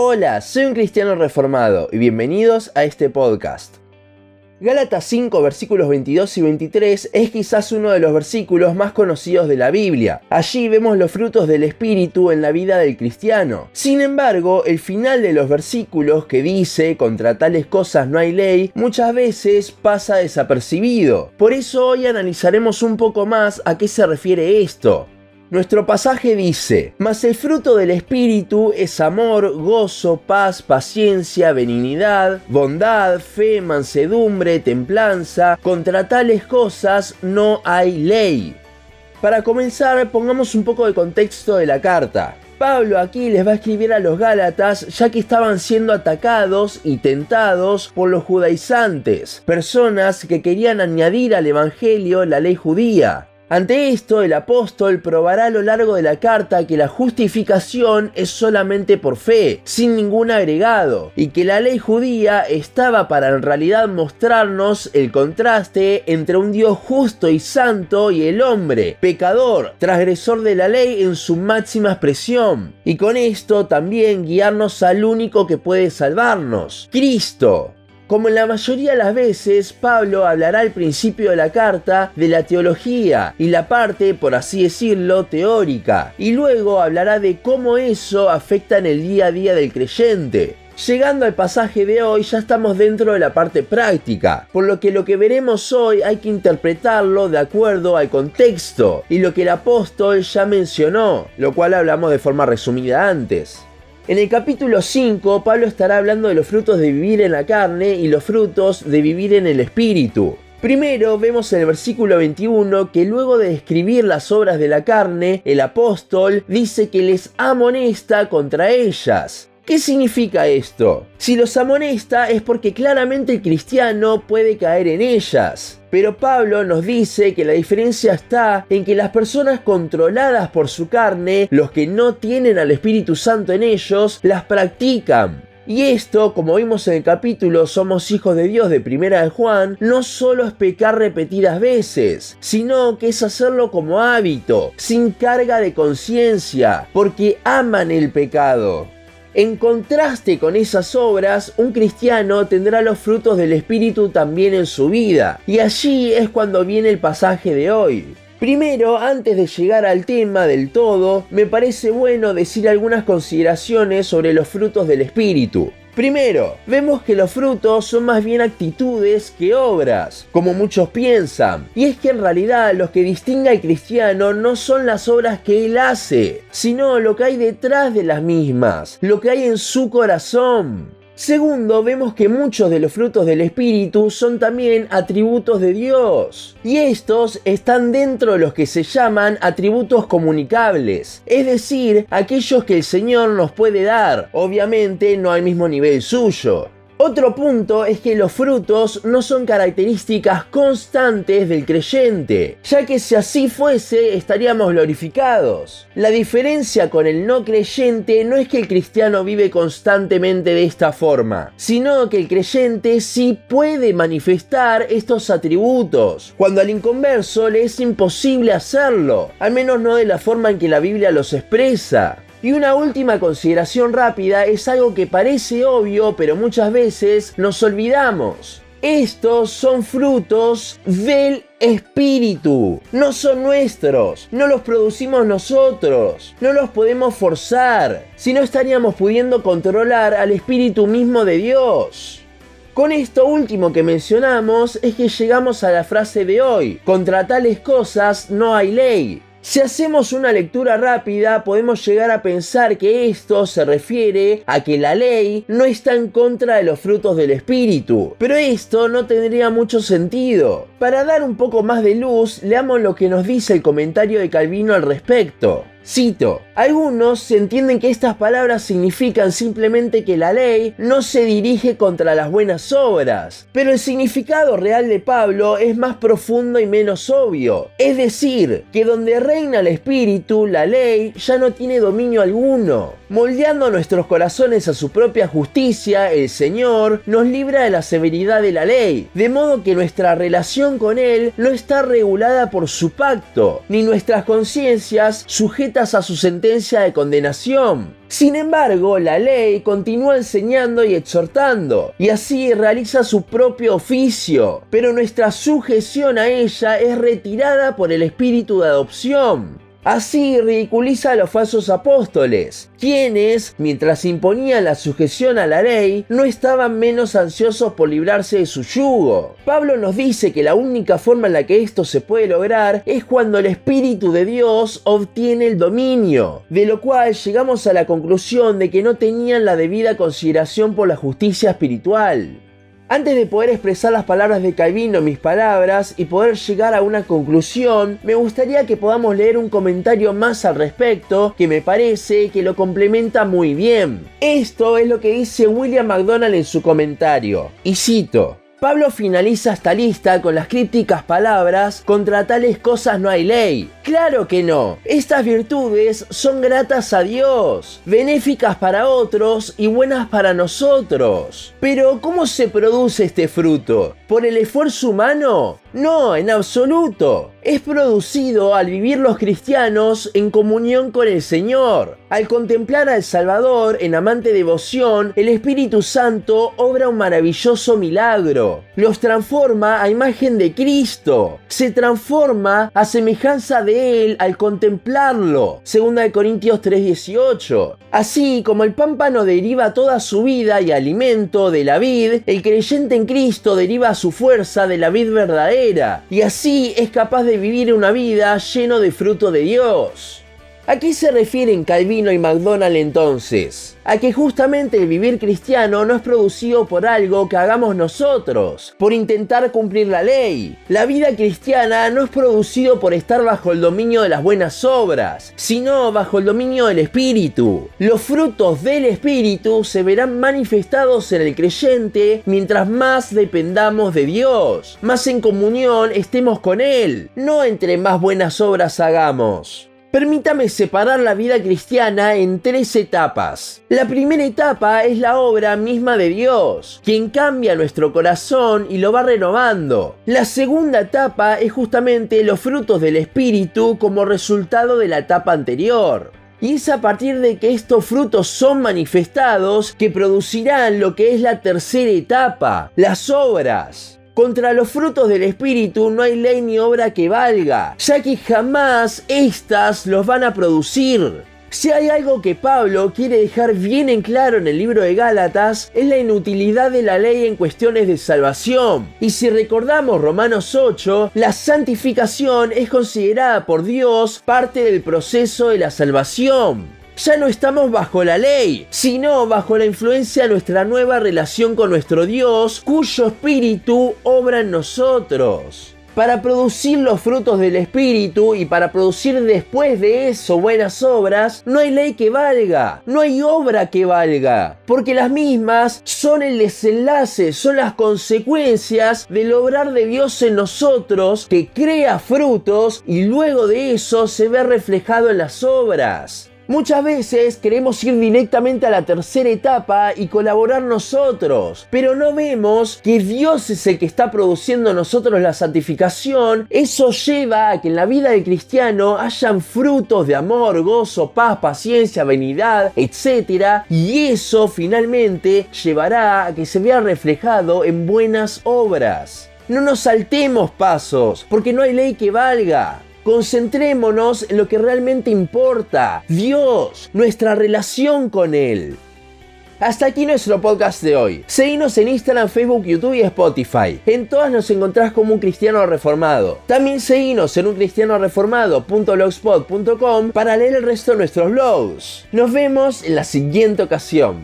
Hola, soy un cristiano reformado y bienvenidos a este podcast. Gálatas 5 versículos 22 y 23 es quizás uno de los versículos más conocidos de la Biblia. Allí vemos los frutos del Espíritu en la vida del cristiano. Sin embargo, el final de los versículos que dice contra tales cosas no hay ley muchas veces pasa desapercibido. Por eso hoy analizaremos un poco más a qué se refiere esto. Nuestro pasaje dice, mas el fruto del Espíritu es amor, gozo, paz, paciencia, benignidad, bondad, fe, mansedumbre, templanza. Contra tales cosas no hay ley. Para comenzar, pongamos un poco de contexto de la carta. Pablo aquí les va a escribir a los Gálatas ya que estaban siendo atacados y tentados por los judaizantes, personas que querían añadir al Evangelio la ley judía. Ante esto, el apóstol probará a lo largo de la carta que la justificación es solamente por fe, sin ningún agregado, y que la ley judía estaba para en realidad mostrarnos el contraste entre un Dios justo y santo y el hombre, pecador, transgresor de la ley en su máxima expresión, y con esto también guiarnos al único que puede salvarnos, Cristo. Como en la mayoría de las veces, Pablo hablará al principio de la carta de la teología y la parte, por así decirlo, teórica, y luego hablará de cómo eso afecta en el día a día del creyente. Llegando al pasaje de hoy ya estamos dentro de la parte práctica, por lo que lo que veremos hoy hay que interpretarlo de acuerdo al contexto y lo que el apóstol ya mencionó, lo cual hablamos de forma resumida antes. En el capítulo 5, Pablo estará hablando de los frutos de vivir en la carne y los frutos de vivir en el espíritu. Primero vemos en el versículo 21 que luego de describir las obras de la carne, el apóstol dice que les amonesta contra ellas. ¿Qué significa esto? Si los amonesta es porque claramente el cristiano puede caer en ellas. Pero Pablo nos dice que la diferencia está en que las personas controladas por su carne, los que no tienen al Espíritu Santo en ellos, las practican. Y esto, como vimos en el capítulo Somos hijos de Dios de Primera de Juan, no solo es pecar repetidas veces, sino que es hacerlo como hábito, sin carga de conciencia, porque aman el pecado. En contraste con esas obras, un cristiano tendrá los frutos del Espíritu también en su vida. Y allí es cuando viene el pasaje de hoy. Primero, antes de llegar al tema del todo, me parece bueno decir algunas consideraciones sobre los frutos del Espíritu. Primero, vemos que los frutos son más bien actitudes que obras, como muchos piensan. Y es que en realidad los que distingue al cristiano no son las obras que él hace, sino lo que hay detrás de las mismas, lo que hay en su corazón. Segundo, vemos que muchos de los frutos del Espíritu son también atributos de Dios. Y estos están dentro de los que se llaman atributos comunicables. Es decir, aquellos que el Señor nos puede dar. Obviamente no al mismo nivel suyo. Otro punto es que los frutos no son características constantes del creyente, ya que si así fuese estaríamos glorificados. La diferencia con el no creyente no es que el cristiano vive constantemente de esta forma, sino que el creyente sí puede manifestar estos atributos, cuando al inconverso le es imposible hacerlo, al menos no de la forma en que la Biblia los expresa. Y una última consideración rápida es algo que parece obvio, pero muchas veces nos olvidamos. Estos son frutos del espíritu, no son nuestros, no los producimos nosotros, no los podemos forzar, si no estaríamos pudiendo controlar al espíritu mismo de Dios. Con esto último que mencionamos es que llegamos a la frase de hoy, contra tales cosas no hay ley. Si hacemos una lectura rápida, podemos llegar a pensar que esto se refiere a que la ley no está en contra de los frutos del espíritu, pero esto no tendría mucho sentido. Para dar un poco más de luz, leamos lo que nos dice el comentario de Calvino al respecto. Cito, algunos entienden que estas palabras significan simplemente que la ley no se dirige contra las buenas obras, pero el significado real de Pablo es más profundo y menos obvio. Es decir, que donde reina el espíritu, la ley ya no tiene dominio alguno. Moldeando nuestros corazones a su propia justicia, el Señor nos libra de la severidad de la ley, de modo que nuestra relación con Él no está regulada por su pacto, ni nuestras conciencias sujetas a su sentencia de condenación. Sin embargo, la ley continúa enseñando y exhortando, y así realiza su propio oficio, pero nuestra sujeción a ella es retirada por el espíritu de adopción. Así ridiculiza a los falsos apóstoles, quienes, mientras imponían la sujeción a la ley, no estaban menos ansiosos por librarse de su yugo. Pablo nos dice que la única forma en la que esto se puede lograr es cuando el Espíritu de Dios obtiene el dominio, de lo cual llegamos a la conclusión de que no tenían la debida consideración por la justicia espiritual. Antes de poder expresar las palabras de Calvino mis palabras y poder llegar a una conclusión, me gustaría que podamos leer un comentario más al respecto que me parece que lo complementa muy bien. Esto es lo que dice William McDonald en su comentario, y cito. Pablo finaliza esta lista con las crípticas palabras, contra tales cosas no hay ley. Claro que no, estas virtudes son gratas a Dios, benéficas para otros y buenas para nosotros. Pero ¿cómo se produce este fruto? ¿Por el esfuerzo humano? No, en absoluto. Es producido al vivir los cristianos en comunión con el Señor. Al contemplar al Salvador en amante devoción, el Espíritu Santo obra un maravilloso milagro. Los transforma a imagen de Cristo. Se transforma a semejanza de Él al contemplarlo. Segunda de Corintios 3:18. Así como el pámpano deriva toda su vida y alimento de la vid, el creyente en Cristo deriva su fuerza de la vid verdadera, y así es capaz de vivir una vida lleno de fruto de Dios. ¿A qué se refieren Calvino y McDonald entonces? A que justamente el vivir cristiano no es producido por algo que hagamos nosotros, por intentar cumplir la ley. La vida cristiana no es producido por estar bajo el dominio de las buenas obras, sino bajo el dominio del Espíritu. Los frutos del Espíritu se verán manifestados en el creyente mientras más dependamos de Dios, más en comunión estemos con Él, no entre más buenas obras hagamos. Permítame separar la vida cristiana en tres etapas. La primera etapa es la obra misma de Dios, quien cambia nuestro corazón y lo va renovando. La segunda etapa es justamente los frutos del Espíritu como resultado de la etapa anterior. Y es a partir de que estos frutos son manifestados que producirán lo que es la tercera etapa, las obras. Contra los frutos del Espíritu no hay ley ni obra que valga, ya que jamás éstas los van a producir. Si hay algo que Pablo quiere dejar bien en claro en el libro de Gálatas, es la inutilidad de la ley en cuestiones de salvación. Y si recordamos Romanos 8, la santificación es considerada por Dios parte del proceso de la salvación ya no estamos bajo la ley, sino bajo la influencia de nuestra nueva relación con nuestro Dios, cuyo espíritu obra en nosotros. Para producir los frutos del Espíritu y para producir después de eso buenas obras, no hay ley que valga, no hay obra que valga, porque las mismas son el desenlace, son las consecuencias del obrar de Dios en nosotros que crea frutos y luego de eso se ve reflejado en las obras. Muchas veces queremos ir directamente a la tercera etapa y colaborar nosotros, pero no vemos que Dios es el que está produciendo nosotros la santificación. Eso lleva a que en la vida del cristiano hayan frutos de amor, gozo, paz, paciencia, venidad, etc. Y eso finalmente llevará a que se vea reflejado en buenas obras. No nos saltemos pasos, porque no hay ley que valga. Concentrémonos en lo que realmente importa, Dios, nuestra relación con Él. Hasta aquí nuestro podcast de hoy. Seguinos en Instagram, Facebook, YouTube y Spotify. En todas nos encontrás como un cristiano reformado. También seguinos en uncristianoreformado.blogspot.com para leer el resto de nuestros blogs. Nos vemos en la siguiente ocasión.